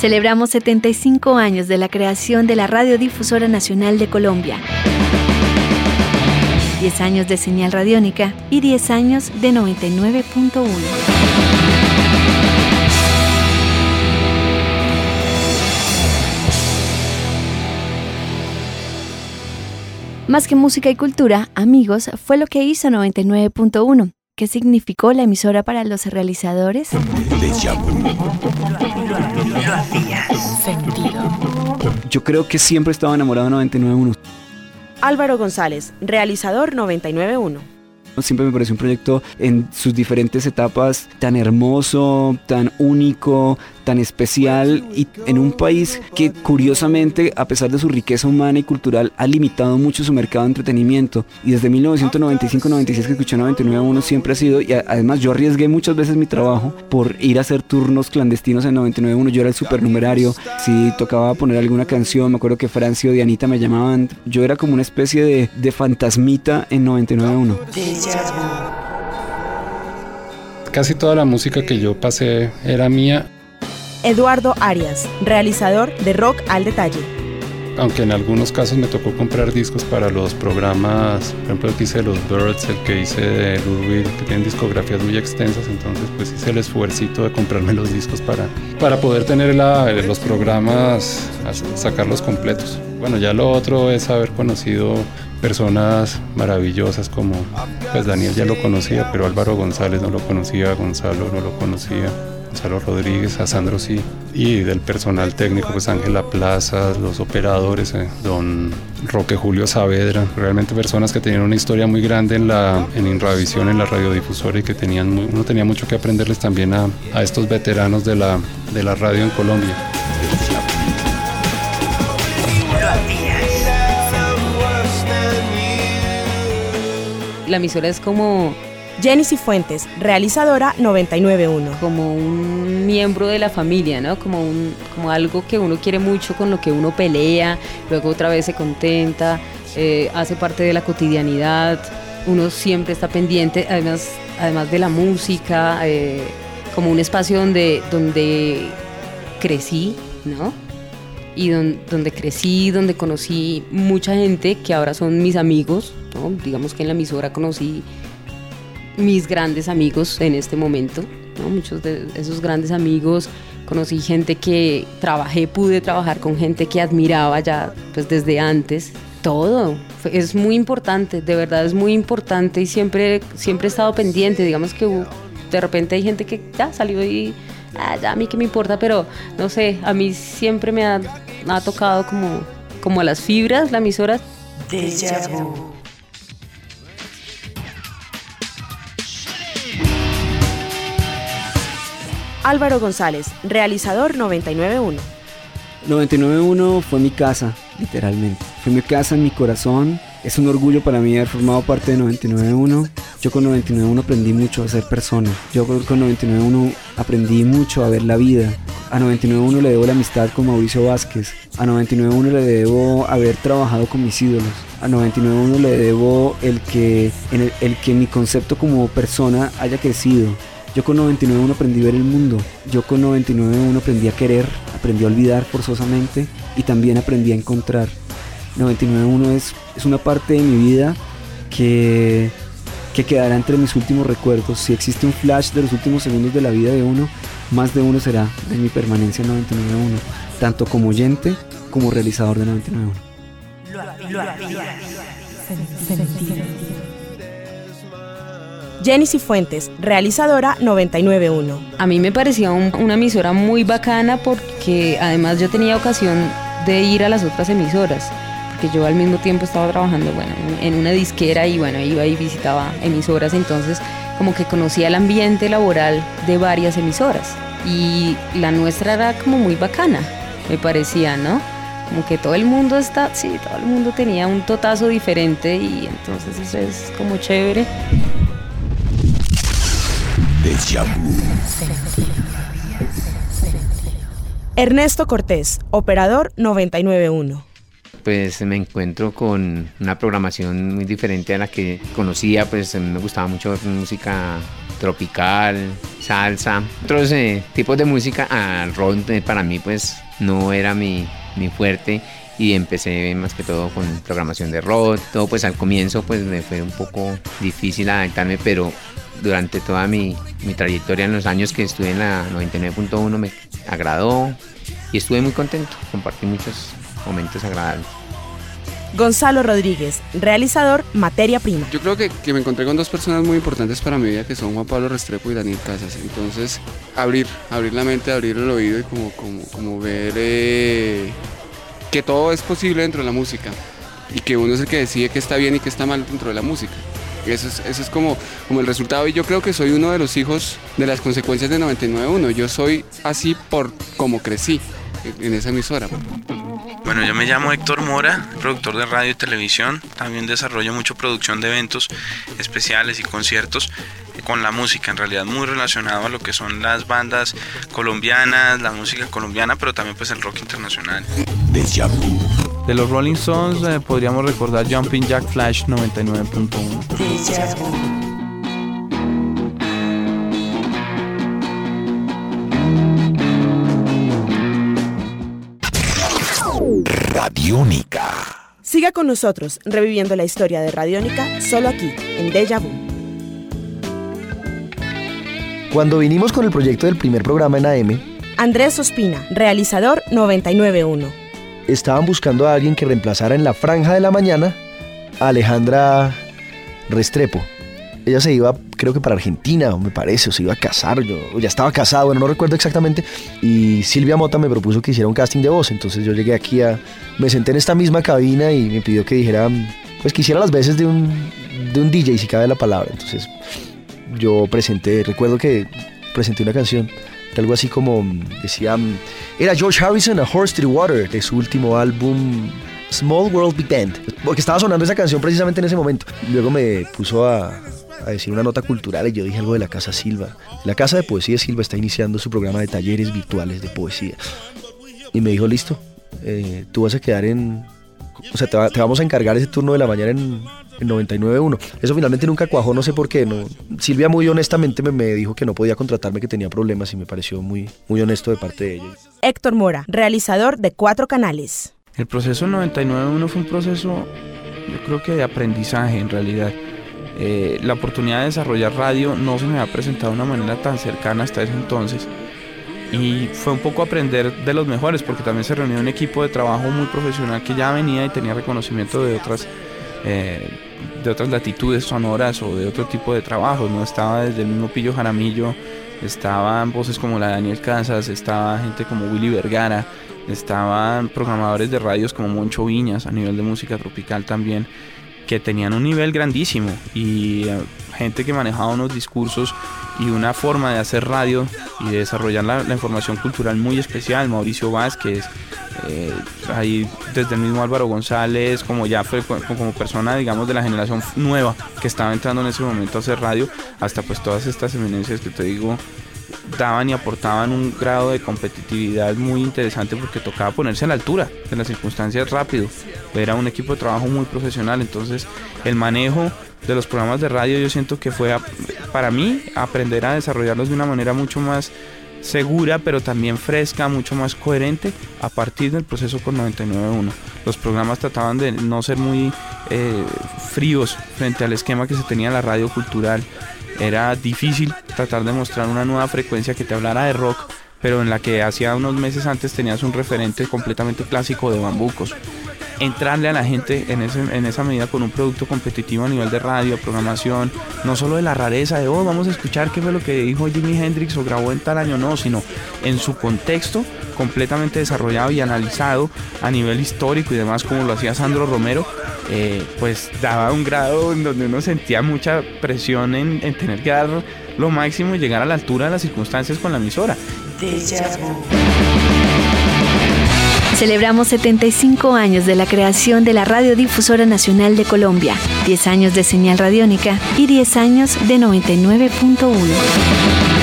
Celebramos 75 años de la creación de la Radiodifusora Nacional de Colombia. 10 años de señal radiónica y 10 años de 99.1. Más que música y cultura, Amigos fue lo que hizo 99.1. ¿Qué significó la emisora para los realizadores? Yo creo que siempre estaba enamorado de 99.1. Álvaro González, realizador 991. Siempre me pareció un proyecto en sus diferentes etapas tan hermoso, tan único, tan especial y en un país que curiosamente, a pesar de su riqueza humana y cultural, ha limitado mucho su mercado de entretenimiento. Y desde 1995-96 que escuché 99.1 siempre ha sido, y además yo arriesgué muchas veces mi trabajo por ir a hacer turnos clandestinos en 99.1. Yo era el supernumerario, si tocaba poner alguna canción, me acuerdo que Francio Dianita me llamaban, yo era como una especie de, de fantasmita en 99.1. Casi toda la música que yo pasé era mía Eduardo Arias, realizador de Rock al Detalle. Aunque en algunos casos me tocó comprar discos para los programas, por ejemplo el que hice de los Birds, el que hice de Ludwig, que tienen discografías muy extensas, entonces pues hice el esfuercito de comprarme los discos para, para poder tener los programas, sacarlos completos. Bueno, ya lo otro es haber conocido personas maravillosas como pues Daniel ya lo conocía, pero Álvaro González no lo conocía, Gonzalo no lo conocía. Gonzalo Rodríguez, a Sandro sí, y del personal técnico, pues Ángela Plaza, los operadores, eh, don Roque Julio Saavedra, realmente personas que tenían una historia muy grande en la en en la radiodifusora y que tenían uno tenía mucho que aprenderles también a, a estos veteranos de la, de la radio en Colombia. La emisora es como Jenny Cifuentes, realizadora 991. Como un miembro de la familia, ¿no? Como, un, como algo que uno quiere mucho, con lo que uno pelea, luego otra vez se contenta, eh, hace parte de la cotidianidad, uno siempre está pendiente, además, además de la música, eh, como un espacio donde, donde crecí, ¿no? Y donde crecí, donde conocí mucha gente que ahora son mis amigos, ¿no? Digamos que en la emisora conocí mis grandes amigos en este momento, muchos de esos grandes amigos. Conocí gente que trabajé, pude trabajar con gente que admiraba ya pues desde antes. Todo es muy importante, de verdad es muy importante y siempre, siempre he estado pendiente. Digamos que de repente hay gente que ya salió y ah, ya a mí que me importa, pero no sé, a mí siempre me ha, ha tocado como, como a las fibras la emisora. Álvaro González, realizador 991. 991 fue mi casa, literalmente. Fue mi casa en mi corazón. Es un orgullo para mí haber formado parte de 991. Yo con 991 aprendí mucho a ser persona. Yo con 991 aprendí mucho a ver la vida. A 991 le debo la amistad con Mauricio Vázquez. A 991 le debo haber trabajado con mis ídolos. A 991 le debo el que, el, el que mi concepto como persona haya crecido. Yo con 99.1 aprendí a ver el mundo. Yo con 99.1 aprendí a querer, aprendí a olvidar forzosamente y también aprendí a encontrar. 99.1 es, es una parte de mi vida que, que quedará entre mis últimos recuerdos. Si existe un flash de los últimos segundos de la vida de uno, más de uno será de mi permanencia en 99.1, tanto como oyente como realizador de 99.1. Jenny Cifuentes, realizadora 991. A mí me parecía una emisora muy bacana porque además yo tenía ocasión de ir a las otras emisoras, porque yo al mismo tiempo estaba trabajando bueno, en una disquera y bueno, iba y visitaba emisoras, entonces como que conocía el ambiente laboral de varias emisoras y la nuestra era como muy bacana, me parecía, ¿no? Como que todo el mundo está, sí, todo el mundo tenía un totazo diferente y entonces eso es como chévere. Ernesto Cortés, operador 991. Pues me encuentro con una programación muy diferente a la que conocía, pues me gustaba mucho música tropical, salsa, otros eh, tipos de música. Al rock eh, para mí pues no era mi, mi fuerte y empecé más que todo con programación de rock, todo pues al comienzo pues me fue un poco difícil adaptarme, pero durante toda mi, mi trayectoria en los años que estuve en la 99.1 me agradó y estuve muy contento, compartí muchos momentos agradables. Gonzalo Rodríguez, realizador Materia Prima. Yo creo que, que, me encontré con dos personas muy importantes para mi vida, que son Juan Pablo Restrepo y Daniel Casas. Entonces, abrir, abrir la mente, abrir el oído y como, como, como ver eh, que todo es posible dentro de la música y que uno es el que decide qué está bien y qué está mal dentro de la música. Eso es, eso es como, como el resultado y yo creo que soy uno de los hijos de las consecuencias de 99.1. Yo soy así por como crecí en esa emisora. Bueno, yo me llamo Héctor Mora, productor de radio y televisión. También desarrollo mucho producción de eventos especiales y conciertos con la música, en realidad muy relacionado a lo que son las bandas colombianas, la música colombiana, pero también pues el rock internacional. De los Rolling Stones eh, podríamos recordar Jumping Jack Flash 99.1. Radiónica. Siga con nosotros reviviendo la historia de Radiónica solo aquí, en Deja Vu. Cuando vinimos con el proyecto del primer programa en AM, Andrés Ospina, realizador 991. Estaban buscando a alguien que reemplazara en la franja de la mañana a Alejandra Restrepo. Ella se iba, creo que para Argentina, me parece, o se iba a casar, yo ya estaba casado, bueno, no recuerdo exactamente. Y Silvia Mota me propuso que hiciera un casting de voz, entonces yo llegué aquí a, me senté en esta misma cabina y me pidió que dijera, pues que hiciera las veces de un, de un DJ, si cabe la palabra. Entonces yo presenté, recuerdo que presenté una canción, algo así como decía, era George Harrison, A Horse to the Water, de su último álbum Small World Big Band, porque estaba sonando esa canción precisamente en ese momento. Luego me puso a, a decir una nota cultural y yo dije algo de la Casa Silva. La Casa de Poesía Silva está iniciando su programa de talleres virtuales de poesía. Y me dijo, listo, eh, tú vas a quedar en... O sea, te, vamos a encargar ese turno de la mañana en, en 99.1. Eso finalmente nunca cuajó, no sé por qué. No. Silvia muy honestamente me, me, dijo que no podía contratarme, que tenía problemas y me pareció muy, muy honesto de parte de ella. Héctor Mora, realizador de cuatro canales. El proceso 99.1 fue un proceso, yo creo que de aprendizaje en realidad. Eh, la oportunidad de desarrollar radio no se me ha presentado de una manera tan cercana hasta ese entonces. Y fue un poco aprender de los mejores, porque también se reunió un equipo de trabajo muy profesional que ya venía y tenía reconocimiento de otras, eh, de otras latitudes sonoras o de otro tipo de trabajo. No estaba desde el mismo Pillo Jaramillo, estaban voces como la Daniel Casas, estaba gente como Willy Vergara, estaban programadores de radios como Moncho Viñas a nivel de música tropical también que tenían un nivel grandísimo y eh, gente que manejaba unos discursos y una forma de hacer radio y de desarrollar la, información cultural muy especial, Mauricio Vázquez, eh, ahí desde el mismo Álvaro González, como ya fue como persona, digamos, de la generación nueva que estaba entrando en ese momento a hacer radio, hasta pues todas estas eminencias que te digo, daban y aportaban un grado de competitividad muy interesante porque tocaba ponerse a la altura de las circunstancias rápido. Era un equipo de trabajo muy profesional, entonces el manejo de los programas de radio yo siento que fue para mí aprender a desarrollarlos de una manera mucho más segura pero también fresca, mucho más coherente a partir del proceso con 99.1. Los programas trataban de no ser muy eh, fríos frente al esquema que se tenía en la radio cultural era difícil tratar de mostrar una nueva frecuencia que te hablara de rock, pero en la que hacía unos meses antes tenías un referente completamente clásico de bambucos. Entrarle a la gente en, en esa medida con un producto competitivo a nivel de radio, programación, no solo de la rareza de, oh, vamos a escuchar qué fue lo que dijo Jimi Hendrix o grabó en tal año, no, sino en su contexto completamente desarrollado y analizado a nivel histórico y demás, como lo hacía Sandro Romero, eh, pues daba un grado en donde uno sentía mucha presión en, en, tener que dar lo máximo y llegar a la altura de las circunstancias con la emisora. Celebramos 75 años de la creación de la Radiodifusora Nacional de Colombia, 10 años de señal radiónica y 10 años de 99.1.